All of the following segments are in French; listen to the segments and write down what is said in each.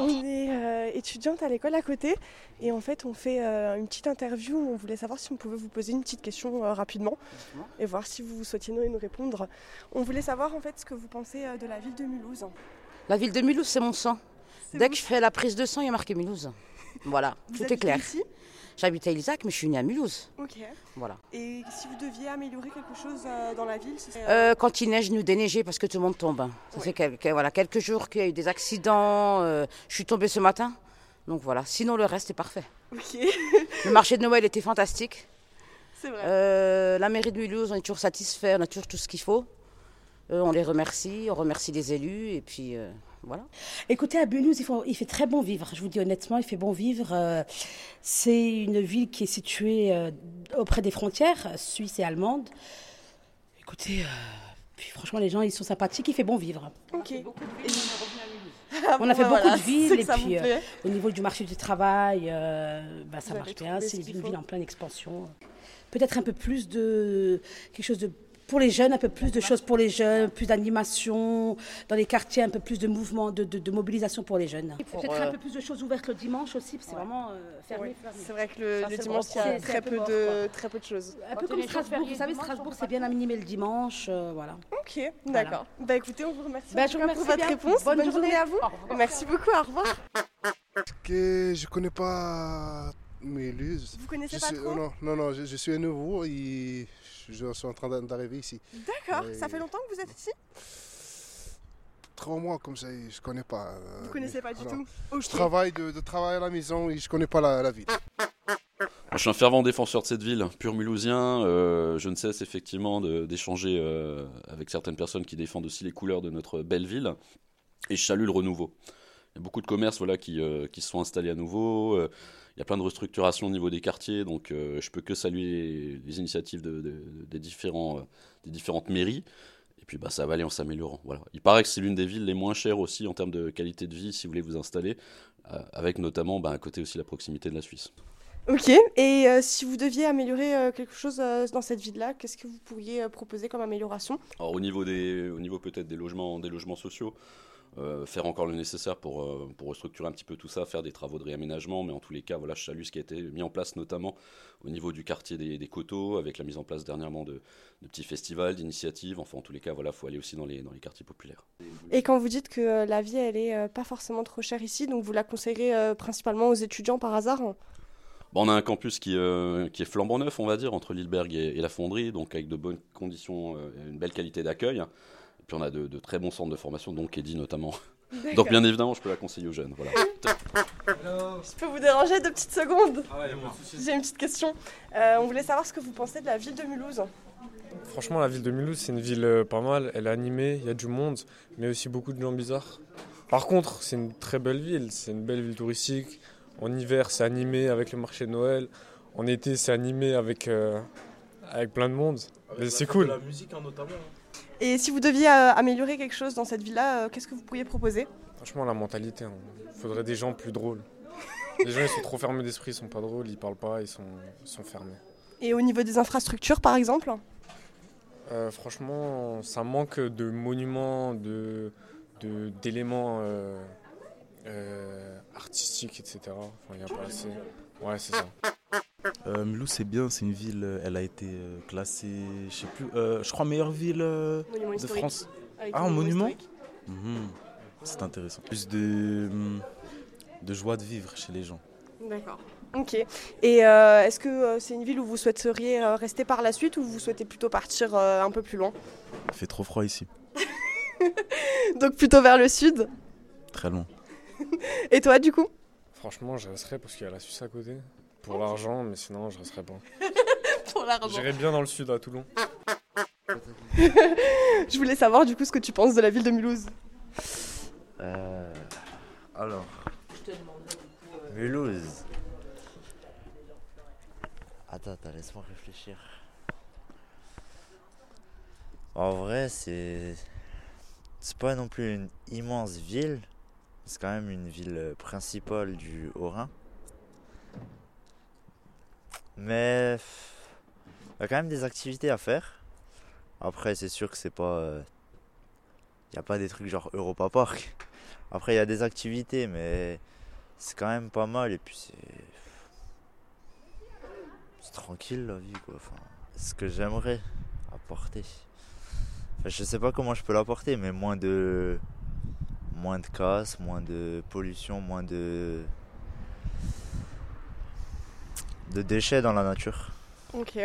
On est euh, étudiante à l'école à côté et en fait on fait euh, une petite interview où on voulait savoir si on pouvait vous poser une petite question euh, rapidement et voir si vous souhaitiez nous, nous répondre. On voulait savoir en fait ce que vous pensez de la ville de Mulhouse. La ville de Mulhouse, c'est mon sang. Dès que je fais la prise de sang, il y a marqué Mulhouse. Voilà, Vous tout est clair. Ici? J'habite à Ilzac, mais je suis née à Mulhouse. Ok. Voilà. Et si vous deviez améliorer quelque chose euh, dans la ville, ce serait, Euh, quand il neige, nous déneiger parce que tout le monde tombe. Ça Ouais. fait quelques, voilà, quelques jours qu'il y a eu des accidents. euh, je suis tombée ce matin. Donc voilà, sinon le reste est parfait. Ok, Le marché de Noël était fantastique. c'est vrai. Euh, la mairie de Mulhouse, on est toujours satisfait, on a toujours tout ce qu'il faut. Euh, on les remercie, on remercie les élus et puis euh, voilà. Écoutez, à Mulhouse, il, faut- il fait très bon vivre. Je vous dis honnêtement, il fait bon vivre. Euh, c'est une ville qui est située euh, auprès des frontières suisses et allemandes. Écoutez, euh, puis franchement, les gens, ils sont sympathiques. Il fait bon vivre. Ok. On a fait beaucoup de villes que et puis euh, au niveau du marché du travail, euh, bah, ça Vous marche bien. C'est une faut. ville en pleine expansion. Peut-être un peu plus de quelque chose de pour les jeunes, un peu plus de choses pour les jeunes, plus d'animation dans les quartiers, un peu plus de mouvement, de, de- de mobilisation pour les jeunes. Peut-être un peu plus de choses ouvertes le dimanche aussi, c'est vraiment euh, fermé, Ouais, fermé. C'est vrai que le, dimanche, il y a très peu mort, de, très peu de choses. Un peu comme Strasbourg, vous savez, Strasbourg, c'est bien animé le dimanche, euh, voilà. Ok, d'accord. Bah écoutez, on vous remercie Bah, je vous cas pour remercie votre bien. réponse. Bonne Bonne, journée journée. à vous. Merci beaucoup, au revoir. que je connais pas Mulhouse. Vous connaissez Je pas suis, trop non, non, non, je, je suis nouveau et je suis en train d'a- d'arriver ici. D'accord, ça fait longtemps que vous êtes ici? Trois mois comme ça, et je connais pas. euh, Vous connaissez pas du non. tout? Je travaille de, de travail à la maison et je connais pas la, la ville. Je suis un fervent défenseur de cette ville, pur mulhousien. Euh, je ne cesse effectivement d'échanger euh, avec certaines personnes qui défendent aussi les couleurs de notre belle ville. Et je salue le renouveau. Il y a beaucoup de commerces voilà, qui, euh, qui se sont installés à nouveau. Il y a plein de restructurations au niveau des quartiers. Donc euh, je peux que saluer les, initiatives de- de- des, différents, euh, des différentes mairies. Et puis bah, ça va aller en s'améliorant. Voilà. Il paraît que c'est l'une des villes les moins chères aussi en termes de qualité de vie si vous voulez vous installer. euh, avec notamment bah, à côté aussi la proximité de la Suisse. Ok, et euh, si vous deviez améliorer quelque chose dans cette ville-là, qu'est-ce que vous pourriez proposer comme amélioration? Alors au niveau des, au niveau peut-être des logements, des logements sociaux, euh, faire encore le nécessaire pour, euh, pour restructurer un petit peu tout ça, faire des travaux de réaménagement, mais en tous les cas, voilà, je salue ce qui a été mis en place notamment au niveau du quartier des, des coteaux, avec la mise en place dernièrement de, de petits festivals, d'initiatives. Enfin, en tous les cas, voilà, faut aller aussi dans les, dans les quartiers populaires. Et quand vous dites que euh, la vie, elle est pas forcément trop chère ici, donc vous la conseillerez principalement aux étudiants par hasard? Bon, on a un campus qui, euh, qui est flambant neuf, on va dire, entre Lilleberg et, et la Fonderie, donc avec de bonnes conditions, euh, et une belle qualité d'accueil. Puis on a de, de très bons centres de formation, donc Eddy notamment. Donc bien évidemment, je peux la conseiller aux jeunes. Voilà. Je peux vous déranger deux petites secondes J'ai une petite question. Euh, on voulait savoir ce que vous pensez de la ville de Mulhouse. Franchement, la ville de Mulhouse, c'est une ville euh, pas mal. Elle est animée, il y a du monde, mais aussi beaucoup de gens bizarres. Par contre, c'est une très belle ville. C'est une belle ville touristique. En hiver, c'est animé avec le marché de Noël. En été, c'est animé avec, euh, avec plein de monde. Mais c'est cool. La musique hein, notamment. Et si vous deviez euh, améliorer quelque chose dans cette ville-là, euh, qu'est-ce que vous pourriez proposer? Franchement, la mentalité, il faudrait des gens plus drôles. Les gens, ils sont trop fermés d'esprit, ils sont pas drôles, ils parlent pas, ils sont, ils sont fermés. Et au niveau des infrastructures, par exemple? Euh, franchement, ça manque de monuments, de de- d'éléments euh, euh, artistiques, etc. Enfin, il y a pas assez. Ouais, c'est ça. Euh, Mulhouse, c'est bien, c'est une ville, euh, elle a été euh, classée, je sais plus, euh, je crois meilleure ville euh, Monument de. France. Avec Ah, un monument. Mhm. C'est intéressant. Plus de, hum, de joie de vivre chez les gens. D'accord. Ok. Et euh, est-ce que c'est une ville où vous souhaiteriez rester par la suite ou vous souhaitez plutôt partir euh, un peu plus loin? Il fait trop froid ici, Donc plutôt vers le sud? Très loin. Et toi, du coup? Franchement, je resterai parce qu'il y a la Suisse à côté. Pour l'argent, mais sinon, je resterai pas. Pour l'argent. J'irai bien dans le sud, à Toulon. Je voulais savoir du coup ce que tu penses de la ville de Mulhouse. Euh, alors. Mulhouse. Attends, attends, laisse-moi réfléchir. En vrai, c'est. C'est pas non plus une immense ville. C'est quand même une ville euh, principale du Haut-Rhin. Mais. Il y a quand même des activités à faire. Après, c'est sûr que c'est pas. Il n'y a pas des trucs genre Europa Park. Après, il y a des activités, mais c'est quand même pas mal. Et puis, c'est. C'est tranquille la vie, quoi. Enfin, ce que j'aimerais apporter. Enfin, je sais pas comment je peux l'apporter, mais moins de. Moins de casse, moins de pollution, moins de. De déchets dans la nature. Ok.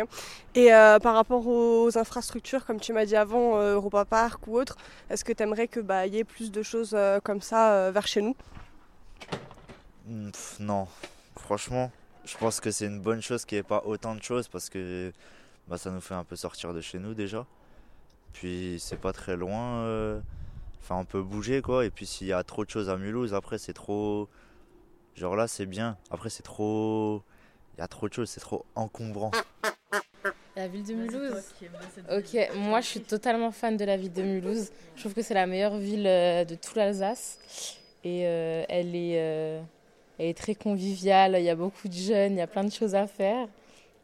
Et euh, par rapport aux infrastructures, comme tu m'as dit avant, euh, Europa Park ou autre, est-ce que tu aimerais qu'il bah, y ait plus de choses euh, comme ça euh, vers chez nous? Hmm, pff, non, franchement, je pense que c'est une bonne chose qu'il n'y ait pas autant de choses parce que bah, ça nous fait un peu sortir de chez nous déjà. Puis c'est pas très loin, enfin on peut bouger quoi. Et puis s'il y a trop de choses à Mulhouse, après c'est trop. Genre là c'est bien, après c'est trop. Il y a trop de choses, c'est trop encombrant. La ville de Mulhouse. Ok, moi je suis totalement fan de la ville de Mulhouse. Je trouve que c'est la meilleure ville euh, de tout l'Alsace. Et euh, elle, est, euh, elle est très conviviale, il y a beaucoup de jeunes, il y a plein de choses à faire.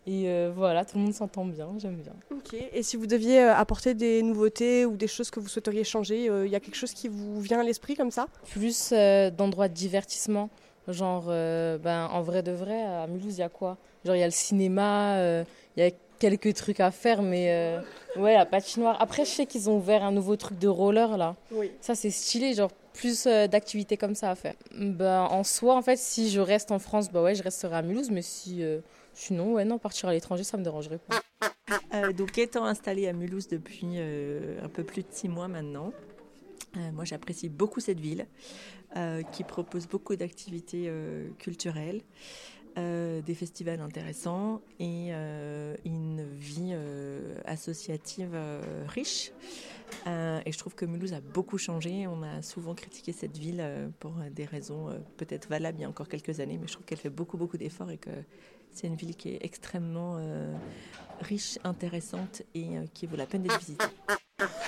Et euh, voilà, tout le monde s'entend bien, j'aime bien. Ok. Et si vous deviez apporter des nouveautés ou des choses que vous souhaiteriez changer, il y a quelque chose qui vous vient à l'esprit comme ça? Plus euh, d'endroits de divertissement. Genre, euh, ben, en vrai de vrai, à Mulhouse, il y a quoi? Genre, il y a le cinéma, euh, il y a quelques trucs à faire, mais euh, ouais, la patinoire. Après, je sais qu'ils ont ouvert un nouveau truc de roller là. Oui. Ça, c'est stylé, genre plus euh, d'activités comme ça à faire. Ben, en soi, en fait, si je reste en France, bah ouais, je resterai à Mulhouse, mais si, euh, sinon, ouais, non, partir à l'étranger, ça me dérangerait pas. Euh, donc, étant installée à Mulhouse depuis euh, un peu plus de six mois maintenant, euh, moi j'apprécie beaucoup cette ville euh, qui propose beaucoup d'activités euh, culturelles, euh, des festivals intéressants et euh, une vie euh, associative euh, riche. Euh, et je trouve que Mulhouse a beaucoup changé. On a souvent critiqué cette ville euh, pour euh, des raisons euh, peut-être valables il y a encore quelques années, mais je trouve qu'elle fait beaucoup, beaucoup d'efforts et que c'est une ville qui est extrêmement euh, riche, intéressante et euh, qui vaut la peine d'être visitée.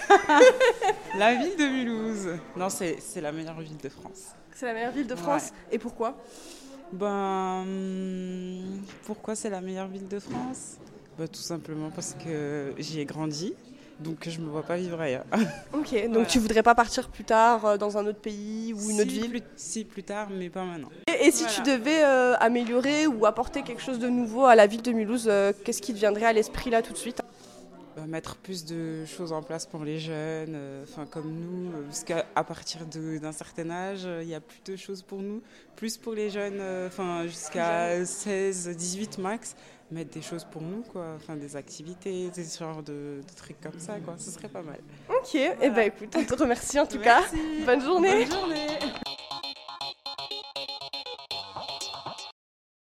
La ville de Mulhouse. Non, c'est la meilleure ville de France. C'est la meilleure ville de France. Et pourquoi? Ben, hum, pourquoi c'est la meilleure ville de France? Ben, Tout simplement parce que j'y ai grandi, donc je me vois pas vivre ailleurs. Ok. Donc Voilà. tu voudrais pas partir plus tard euh, dans un autre pays ou une autre ville? plus, Si, plus tard, mais pas maintenant. Et, et si tu devais euh, améliorer ou apporter quelque chose de nouveau à la ville de Mulhouse, euh, qu'est-ce qui te viendrait à l'esprit là tout de suite? Ben, mettre plus de choses en place pour les jeunes, euh, enfin comme nous, euh, parce qu'à à partir d'un certain âge, euh, il y a plus de choses pour nous, plus pour les jeunes, euh, enfin jusqu'à 16, 18 max, mettre des choses pour nous, quoi, enfin des activités, des genres de, de trucs comme ça, quoi, ce serait pas mal. Ok. Et ben écoute, on te remercie en tout cas. Bonne journée. Bonne journée.